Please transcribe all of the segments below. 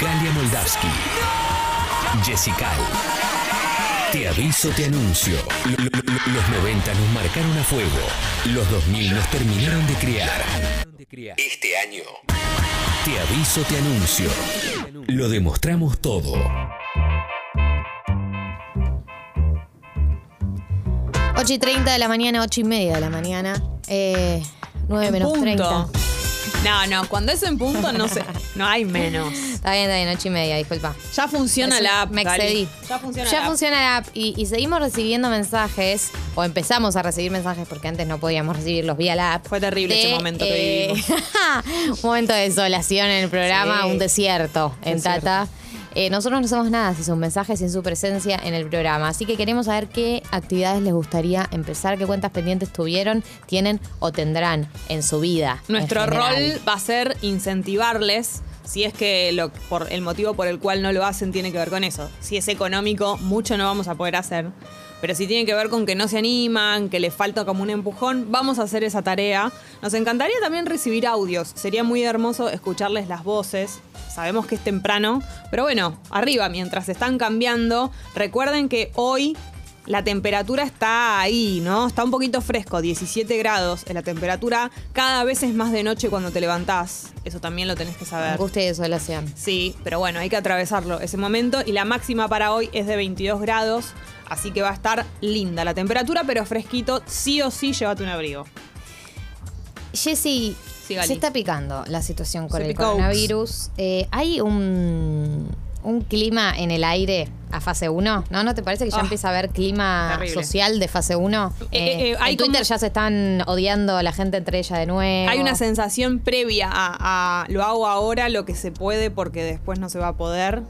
Galia Moldavsky. Jessica. Te aviso, te anuncio. Lo- lo- lo- Los 90 nos marcaron a fuego. Los 2000 nos terminaron de criar. Este año. Te aviso, te anuncio. Lo demostramos todo. 8 y 30 de la mañana, 8 y media de la mañana. Eh, 9 menos Punto. 30. No, no, cuando es en punto no sé. No hay menos. Está bien, está bien, 8 y media, disculpa. Ya funciona Es- la app. Me Gali. excedí. Ya funciona Ya la app. funciona la app y, y seguimos recibiendo mensajes, o empezamos a recibir mensajes porque antes no podíamos recibirlos vía la app. Fue terrible ese momento que eh, un momento de desolación en el programa, Sí. un desierto en Desierto. Tata. Eh, nosotros no hacemos nada sin sus mensajes, sin su presencia en el programa. Así que queremos saber qué actividades les gustaría empezar, qué cuentas pendientes tuvieron, tienen o tendrán en su vida. en Nuestro general. rol va a ser incentivarles. Si es que por el motivo por el cual no lo hacen tiene que ver con eso. Si es económico, mucho no vamos a poder hacer. Pero si tiene que ver con que no se animan, que les falta como un empujón, vamos a hacer esa tarea. Nos encantaría también recibir audios. Sería muy hermoso escucharles las voces. Sabemos que es temprano, pero bueno, arriba, mientras están cambiando, recuerden que hoy la temperatura está ahí, ¿no? Está un poquito fresco, 17 grados. La temperatura cada vez es más de noche cuando te levantás. Eso también lo tenés que saber. Angustia y desolación. Sí, pero bueno, hay que atravesarlo ese momento. Y la máxima para hoy es de 22 grados. Así que va a estar linda la temperatura, pero fresquito. Sí o sí, llévate un abrigo. Jessy, se está picando la situación con Se el coronavirus. Eh, ¿Hay un, un clima en el aire a fase 1? ¿No? ¿No te parece que ya Ah, empieza a haber clima terrible. social de fase 1? Eh, eh, eh, hay en Twitter como- ya se están odiando a la gente entre ella de nuevo. Hay una sensación previa a, a lo hago ahora, lo que se puede, porque después no se va a poder.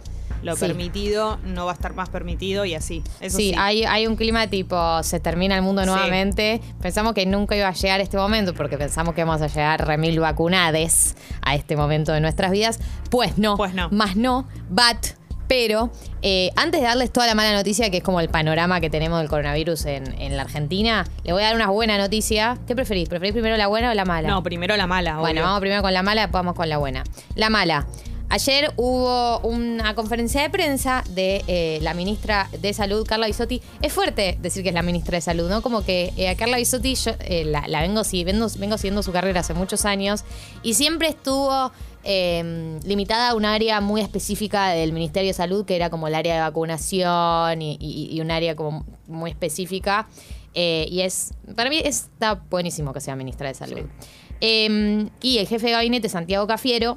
Lo Sí. permitido no va a estar más permitido y así. Eso sí, sí. Hay, hay un clima tipo, se termina el mundo Sí. nuevamente. Pensamos que nunca iba a llegar este momento porque pensamos que vamos a llegar remil vacunades a este momento de nuestras vidas. Pues no, Pues no. más no, but, pero eh, antes de darles toda la mala noticia, que es como el panorama que tenemos del coronavirus en, en la Argentina, le voy a dar una buena noticia. ¿Qué preferís? ¿Preferís primero la buena o la mala? No, primero la mala. Bueno, vamos primero con la mala, después vamos con la buena. La mala. Ayer hubo una conferencia de prensa de eh, la ministra de Salud, Carla Bisotti. Es fuerte decir que es la ministra de Salud, ¿no? Como que eh, a Carla Bisotti yo eh, la, la vengo, si- vengo, vengo siguiendo su carrera hace muchos años y siempre estuvo eh, limitada a un área muy específica del Ministerio de Salud, que era como el área de vacunación y, y- y un área como muy específica. Eh, y es, para mí está buenísimo que sea ministra de Salud. Eh, y el jefe de gabinete, Santiago Cafiero,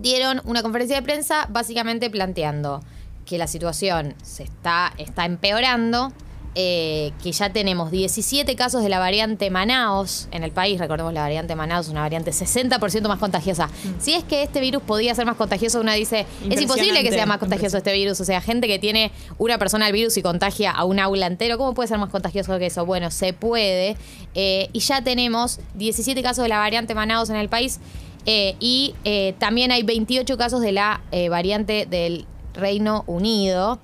dieron una conferencia de prensa básicamente planteando que la situación se está, está empeorando, eh, que ya tenemos 17 casos de la variante Manaos en el país. Recordemos la variante Manaos, una variante 60% más contagiosa. Si es que este virus podía ser más contagioso, una dice, es imposible que sea más contagioso este virus. O sea, gente que tiene una persona el virus y contagia a un aula entero, ¿cómo puede ser más contagioso que eso? Bueno, se puede. Eh, y ya tenemos 17 casos de la variante Manaos en el país. Eh, y eh, también hay 28 casos de la eh, variante del Reino Unido.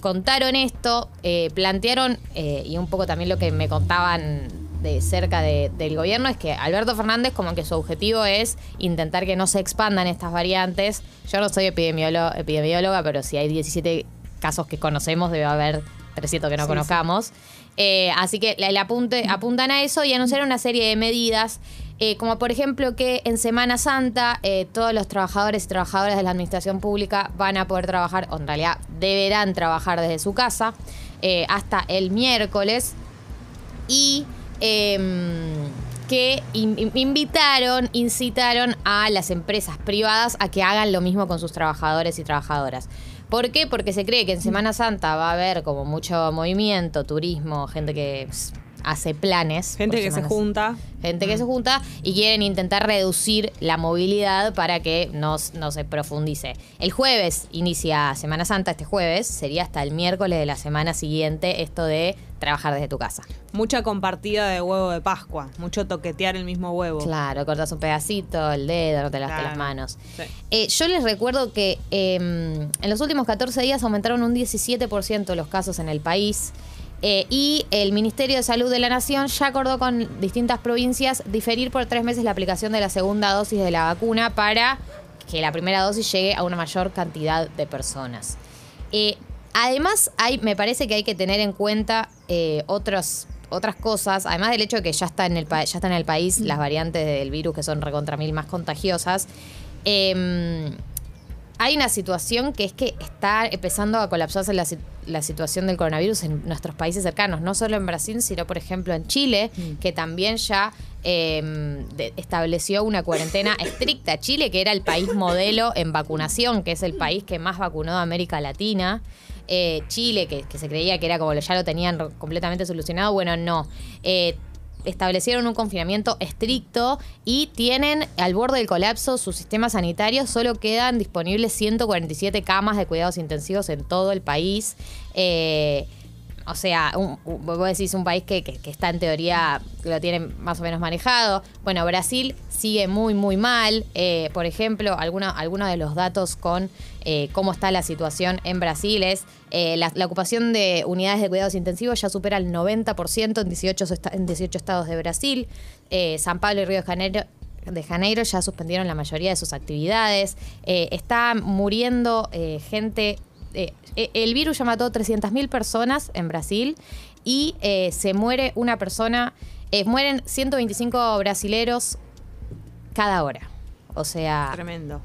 Contaron esto, plantearon, y un poco también lo que me contaban de cerca de- del gobierno, es que Alberto Fernández como que su objetivo es intentar que no se expandan estas variantes. Yo no soy epidemióloga, pero si hay 17 casos que conocemos, debe haber 300 que no Sí, conozcamos. Así que le, le apunte- apuntan a eso y anunciaron una serie de medidas, eh, como por ejemplo que en Semana Santa eh, todos los trabajadores y trabajadoras de la administración pública van a poder trabajar, o en realidad deberán trabajar desde su casa, eh, hasta el miércoles. Y em, que in- in- invitaron, incitaron a las empresas privadas a que hagan lo mismo con sus trabajadores y trabajadoras. ¿Por qué? Porque se cree que en Semana Santa va a haber como mucho movimiento, turismo, gente que hace planes. Gente que se junta. gente que se junta y quieren intentar reducir la movilidad para que no, no se profundice. El jueves inicia Semana Santa, este jueves, sería hasta el miércoles de la semana siguiente esto de trabajar desde tu casa. Mucha compartida de huevo de Pascua. Mucho toquetear el mismo huevo. Claro, cortas un pedacito, el dedo, no te Claro. las manos. Sí. Eh, yo les recuerdo que eh, en los últimos 14 días aumentaron un 17% los casos en el país. Eh, y el Ministerio de Salud de la Nación ya acordó con distintas provincias diferir por tres meses la aplicación de la segunda dosis de la vacuna para que la primera dosis llegue a una mayor cantidad de personas. Eh, además, hay, me parece que hay que tener en cuenta eh, otras cosas, además del hecho de que ya está en el, ya está en el país las variantes del virus que son recontra mil más contagiosas. em, hay una situación que es que está empezando a colapsarse la, si- la situación del coronavirus en nuestros países cercanos, no solo en Brasil, sino por ejemplo en Chile, que también ya eh, de- estableció una cuarentena estricta. Chile, que era el país modelo en vacunación, que es el país que más vacunó de América Latina. Eh, Chile, que, que se creía que era como ya lo tenían completamente solucionado, bueno, no. Eh, establecieron un confinamiento estricto y tienen al borde del colapso su sistema sanitario. Solo quedan disponibles 147 camas de cuidados intensivos en todo el país. Eh, o sea, un, un- vos decís un país que, que- está en teoría, lo tienen más o menos manejado. Bueno, Brasil sigue muy, muy mal. Eh, por ejemplo, alguno- algunos de los datos con eh, cómo está la situación en Brasil es eh, la, ocupación de unidades de cuidados intensivos ya supera el 90% en 18, esta- en 18 estados de Brasil. Eh, San Pablo y Río de Janeiro de Janeiro ya suspendieron la mayoría de sus actividades. Está muriendo eh, gente. Eh, eh, el virus ya mató 300.000 personas en Brasil y eh, se muere una persona. eh, mueren 125 brasileros cada hora. O sea, Tremendo.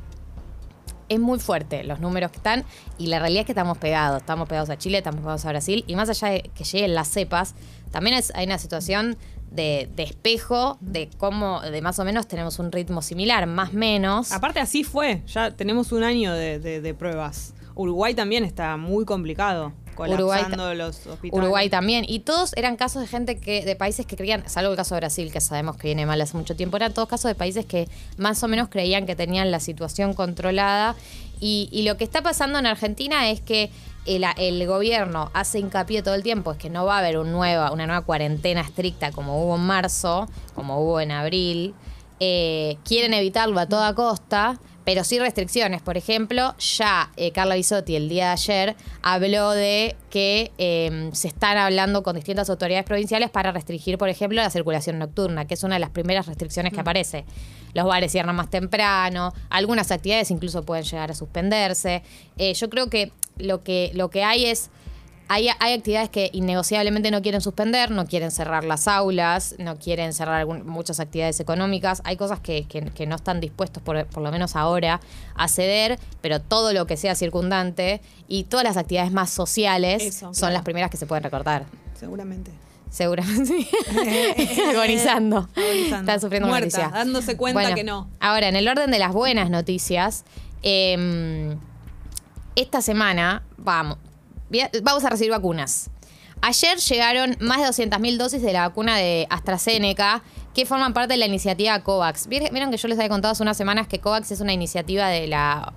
es muy fuerte los números que están y la realidad es que estamos pegados. Estamos pegados a Chile, estamos pegados a Brasil y más allá de que lleguen las cepas, también es- hay una situación de, de espejo de cómo, de más o menos tenemos un ritmo similar, más menos. Aparte así fue, ya tenemos un año de, de- de pruebas. Uruguay también está muy complicado, Uruguay colapsando ta- los hospitales. Uruguay también. Y todos eran casos de gente que, de países que creían, salvo el caso de Brasil, que sabemos que viene mal hace mucho tiempo, eran todos casos de países que más o menos creían que tenían la situación controlada. Y, y lo que está pasando en Argentina es que el, el gobierno hace hincapié todo el tiempo, es que no va a haber un nueva, una nueva cuarentena estricta como hubo en marzo, como hubo en abril. Eh, quieren evitarlo a toda costa, pero sí restricciones. Por ejemplo, ya eh, Carla Bisotti el día de ayer habló de que eh, se están hablando con distintas autoridades provinciales para restringir, por ejemplo, la circulación nocturna, que es una de las primeras restricciones que aparece. Los bares cierran más temprano, algunas actividades incluso pueden llegar a suspenderse. Eh, yo creo que lo que, lo que hay es hay, hay actividades que innegociablemente no quieren suspender, no quieren cerrar las aulas, no quieren cerrar algún- muchas actividades económicas. Hay cosas que, que- que no están dispuestos, por, por lo menos ahora, a ceder, pero todo lo que sea circundante y todas las actividades más sociales Eso, son claro. las primeras que se pueden recortar. Seguramente. Seguramente. sí. Agonizando. Agonizando. Está sufriendo una Muerta, noticia. dándose cuenta que no. Ahora, en el orden de las buenas noticias, eh, esta semana vamos, vamos a recibir vacunas. Ayer llegaron más de 200.000 dosis de la vacuna de AstraZeneca que forman parte de la iniciativa COVAX. Vieron que yo les había contado hace unas semanas que COVAX es una iniciativa de la,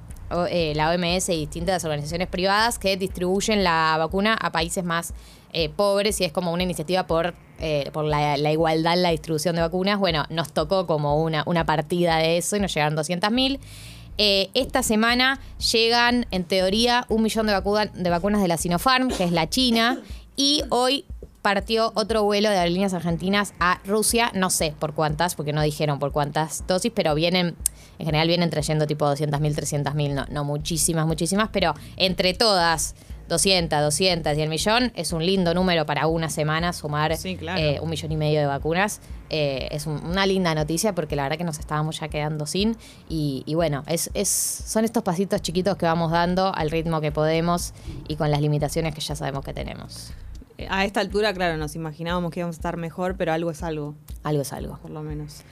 eh, la OMS y distintas organizaciones privadas que distribuyen la vacuna a países más eh, pobres y es como una iniciativa por, eh, por la, la igualdad en la distribución de vacunas. Bueno, nos tocó como una, una partida de eso y nos llegaron 200.000. Eh, esta semana llegan, en teoría, un millón de, de vacunas de la Sinopharm, que es la China, y hoy partió otro vuelo de aerolíneas argentinas a Rusia, no sé por cuántas, porque no dijeron por cuántas dosis, pero vienen, en general vienen trayendo tipo 200.000, 300.000, no, no muchísimas, muchísimas, pero entre todas, 200, 200 y el millón, es un lindo número para una semana sumar Sí, claro. eh, un millón y medio de vacunas. Eh, es un- una linda noticia porque la verdad que nos estábamos ya quedando sin. Y, y bueno, es, es, son estos pasitos chiquitos que vamos dando al ritmo que podemos y con las limitaciones que ya sabemos que tenemos. Eh, A esta altura, claro, nos imaginábamos que íbamos a estar mejor, pero algo es algo, Algo es algo. por lo menos.